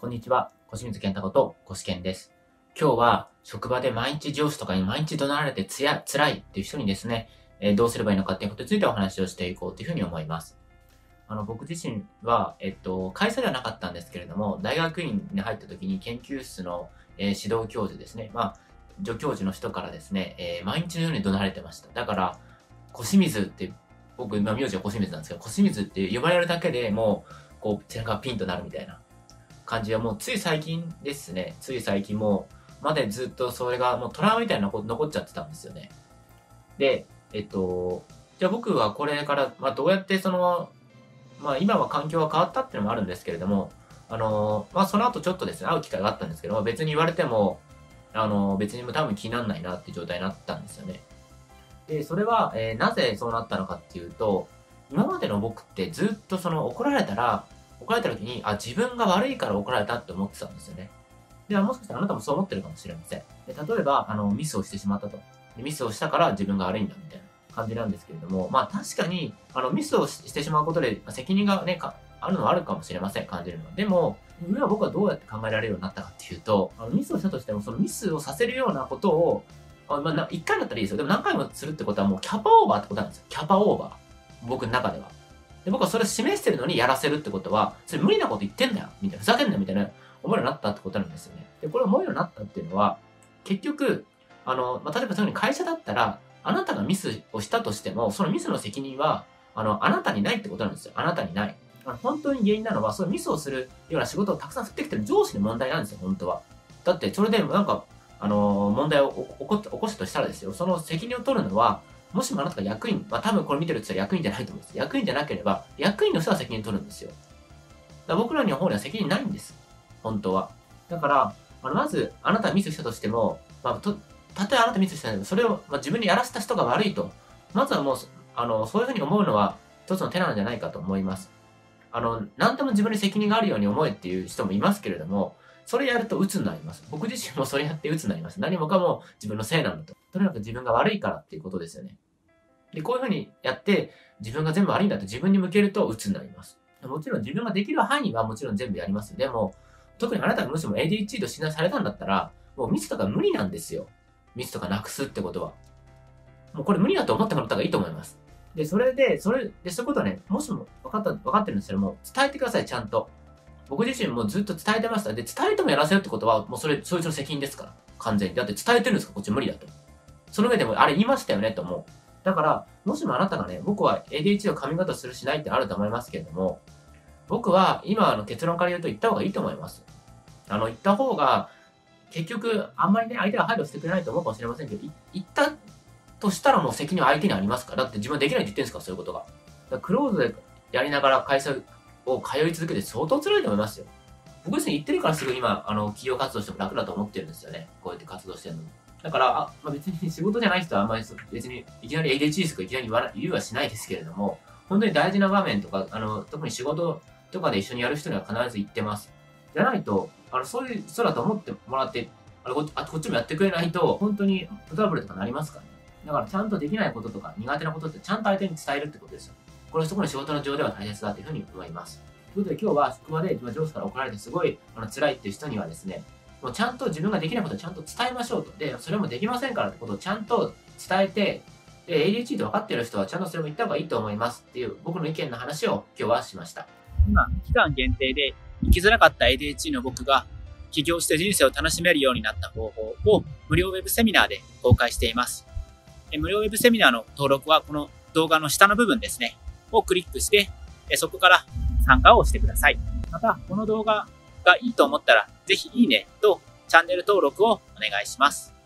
こんにちは、小清水健太こと、小試験です。今日は、職場で毎日上司とかに毎日怒鳴られてつや、辛いっていう人にですね、えー、どうすればいいのかっていうことについてお話をしていこうというふうに思います。あの、僕自身は、えっと、会社ではなかったんですけれども、大学院に入った時に研究室の、えー、指導教授ですね、まあ、助教授の人からですね、えー、毎日のように怒鳴られてました。だから、小清水って、僕、まあ、名字は小清水なんですけど、小清水って呼ばれるだけでもう、こう、背中がピンとなるみたいな感じはもうつい最近ですね。つい最近もまでずっとそれがもうトラウマみたいなこと残っちゃってたんですよね。で、えっと、じゃあ僕はこれから、まあどうやってその、まあ今は環境が変わったっていうのもあるんですけれども、あの、まあその後ちょっとですね、会う機会があったんですけど、別に言われても、あの、別に多分気にならないなって状態になったんですよね。で、それは、えー、なぜそうなったのかっていうと、今までの僕ってずっとその怒られたら、怒られた時に、あ、自分が悪いから怒られたって思ってたんですよね。では、もしかしたらあなたもそう思ってるかもしれません。で例えば、あの、ミスをしてしまったと。ミスをしたから自分が悪いんだみたいな感じなんですけれども、まあ確かに、あの、ミスをしてしまうことで、責任がね、あるのはあるかもしれません、感じるのは。でも、今僕はどうやって考えられるようになったかっていうと、あのミスをしたとしても、そのミスをさせるようなことを、あまあ、1回だったらいいですよ。でも何回もするってことはもうキャパオーバーってことなんですよ。キャパオーバー。僕の中では。で、僕はそれ示してるのにやらせるってことは、それ無理なこと言ってんだよみたいな、ふざけんなよみたいな思うようになったってことなんですよね。で、これ思うようになったっていうのは、結局、あの、まあ、例えばそういうふうに会社だったら、あなたがミスをしたとしても、そのミスの責任は、あの、あなたにないってことなんですよ。あなたにない。あの本当に原因なのは、そういうミスをするような仕事をたくさん振ってきてる上司の問題なんですよ、本当は。だって、それでなんか、あの問題を起こ起こしたとしたらですよ、その責任を取るのは、もしもあなたが役員、まあ多分これ見てるって言ったら役員じゃないと思うんです。役員じゃなければ、役員の人は責任取るんですよ。だ僕らの方には責任ないんです。本当は。だから、あのまず、あなたミスしたとしても、まあ、と、たとえあなたミスしたんでも、それを、まあ、自分にやらせた人が悪いと。まずはもう、あの、そういうふうに思うのは、一つの手なんじゃないかと思います。あの、何でも自分に責任があるように思えっていう人もいますけれども、それやると鬱になります。僕自身もそれやって鬱になります。何もかも自分のせいなんだと。とにかく自分が悪いからっていうことですよね。で、こういうふうにやって、自分が全部悪いんだと自分に向けると鬱になります。もちろん自分ができる範囲はもちろん全部やります。でも、特にあなたがもしも ADHD と診断されたんだったら、もうミスとか無理なんですよ。ミスとかなくすってことは。もうこれ無理だと思ってもらった方がいいと思います。で、それで、それで、そういうことはね、もしも分かった、分かってるんですけども、伝えてください、ちゃんと。僕自身もずっと伝えてました。で、伝えてもやらせるってことは、もうそれ、そいつの責任ですから。完全に。だって伝えてるんですかこっち無理だと。その上でも、あれ言いましたよねと思う。だから、もしもあなたがね、僕は ADHD を髪型するしないってあると思いますけれども、僕は今の結論から言うと言った方がいいと思います。あの、言った方が、結局、あんまりね、相手が配慮してくれないと思うかもしれませんけど、言ったとしたらもう責任は相手にありますから。だって自分はできないって言ってるんですかそういうことが。クローズでやりながら会社を通い続けて相当辛いと思いますよ。僕自身言ってるからすぐ今、あの、企業活動しても楽だと思ってるんですよね。こうやって活動してるのに。だから、あまあ、別に仕事じゃない人はあんまり別にいきなり ADHD とかいきなり言わ言うはしないですけれども、本当に大事な場面とか、あの、特に仕事とかで一緒にやる人には必ず言ってます。じゃないと、あの、そういう人だと思ってもらって、あこあこっちもやってくれないと、本当にトラブルとかなりますからね。だからちゃんとできないこととか苦手なことってちゃんと相手に伝えるってことですよ。これそこの仕事の上では大切だというふうに思います。ということで今日は職場で上司から怒られてすごいあの辛いっていう人にはですね、もうちゃんと自分ができないことをちゃんと伝えましょうと。で、それもできませんからってことをちゃんと伝えて、で、ADHD と分かってる人はちゃんとそれも言った方がいいと思いますっていう僕の意見の話を今日はしました。今、期間限定で生きづらかった ADHD の僕が起業して人生を楽しめるようになった方法を無料ウェブセミナーで公開しています。無料ウェブセミナーの登録はこの動画の下の部分ですね、をクリックして、そこから参加をしてください。また、この動画がいいと思ったら、ぜひいいねとチャンネル登録をお願いします。